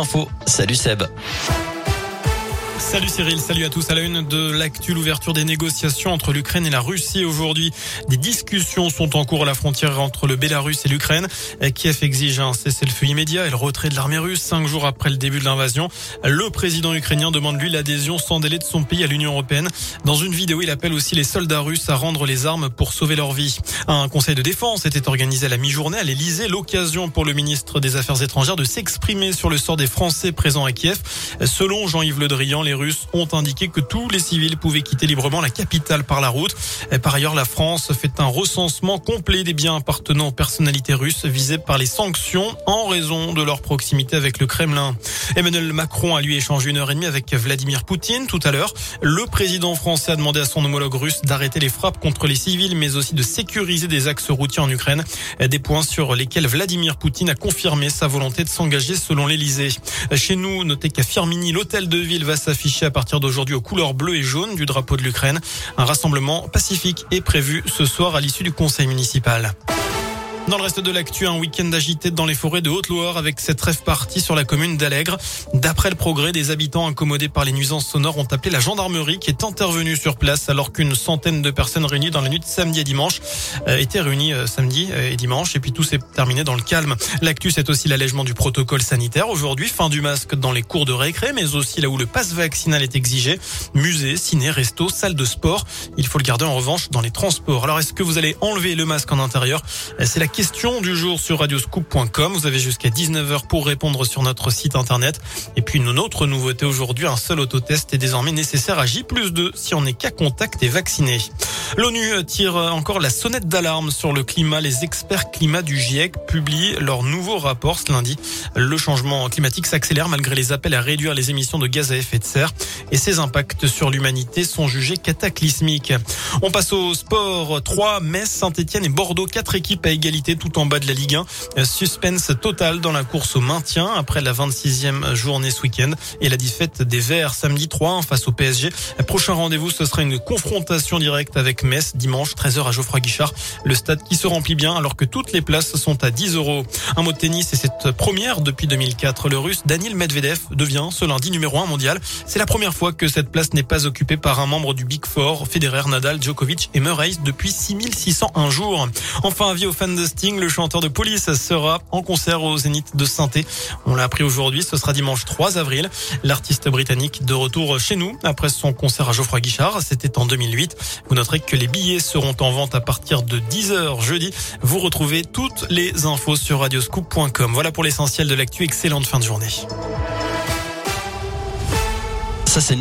Info. Salut Seb. Salut Cyril, salut à tous. À la une de l'actu, l'ouverture des négociations entre l'Ukraine et la Russie. Aujourd'hui, des discussions sont en cours à la frontière entre le Bélarus et l'Ukraine. Kiev exige un cessez-le-feu immédiat et le retrait de l'armée russe cinq jours après le début de l'invasion. Le président ukrainien demande lui l'adhésion sans délai de son pays à l'Union européenne. Dans une vidéo, il appelle aussi les soldats russes à rendre les armes pour sauver leur vie. Un conseil de défense était organisé à la mi-journée à l'Elysée, l'occasion pour le ministre des Affaires étrangères de s'exprimer sur le sort des Français présents à Kiev. Selon Jean-Yves Le Drian, les Russes ont indiqué que tous les civils pouvaient quitter librement la capitale par la route. Par ailleurs, la France fait un recensement complet des biens appartenant aux personnalités russes visées par les sanctions en raison de leur proximité avec le Kremlin. Emmanuel Macron a lui échangé une heure et demie avec Vladimir Poutine tout à l'heure. Le président français a demandé à son homologue russe d'arrêter les frappes contre les civils, mais aussi de sécuriser des axes routiers en Ukraine. Des points sur lesquels Vladimir Poutine a confirmé sa volonté de s'engager selon l'Elysée. Chez nous, notez qu'à Firmini, l'hôtel de ville va s'afficher affiché à partir d'aujourd'hui aux couleurs bleues et jaunes du drapeau de l'Ukraine. Un rassemblement pacifique est prévu ce soir à l'issue du conseil municipal. Dans le reste de l'actu, un week-end agité dans les forêts de Haute-Loire avec cette rêve partie sur la commune d'Allègre. D'après le progrès, des habitants incommodés par les nuisances sonores ont appelé la gendarmerie qui est intervenue sur place alors qu'une centaine de personnes réunies dans la nuit de samedi et dimanche euh, étaient réunies euh, samedi euh, et dimanche et puis tout s'est terminé dans le calme. L'actu, c'est aussi l'allègement du protocole sanitaire. Aujourd'hui, fin du masque dans les cours de récré, mais aussi là où le passe vaccinal est exigé. Musée, ciné, resto, salle de sport. Il faut le garder en revanche dans les transports. Alors, est-ce que vous allez enlever le masque en intérieur? C'est la question du jour sur radioscoop.com. Vous avez jusqu'à 19h pour répondre sur notre site internet. Et puis une autre nouveauté aujourd'hui, un seul autotest est désormais nécessaire à J 2 si on n'est qu'à contact et vacciné. L'ONU tire encore la sonnette d'alarme sur le climat. Les experts climat du GIEC publient leur nouveau rapport ce lundi. Le changement climatique s'accélère malgré les appels à réduire les émissions de gaz à effet de serre et ses impacts sur l'humanité sont jugés cataclysmiques. On passe au sport. 3, Metz, Saint-Etienne et Bordeaux. Quatre équipes à égalité tout en bas de la Ligue 1. Suspense total dans la course au maintien après la 26e journée ce week-end et la défaite des Verts samedi 3-1 face au PSG. Prochain rendez-vous, ce sera une confrontation directe avec Metz dimanche 13h à Geoffroy Guichard. Le stade qui se remplit bien alors que toutes les places sont à 10 euros. Un mot de tennis et cette première depuis 2004. Le russe Daniel Medvedev devient ce lundi numéro 1 mondial. C'est la première fois que cette place n'est pas occupée par un membre du Big Four, Federer, Nadal, Djokovic et Murray depuis 6601 jours. Enfin, avis aux fans de Le chanteur de police sera en concert au Zénith de saint On l'a appris aujourd'hui, ce sera dimanche 3 avril. L'artiste britannique de retour chez nous après son concert à Geoffroy Guichard, c'était en 2008. Vous noterez que les billets seront en vente à partir de 10h jeudi. Vous retrouvez toutes les infos sur radioscoop.com. Voilà pour l'essentiel de l'actu. Excellente fin de journée. Ça, c'est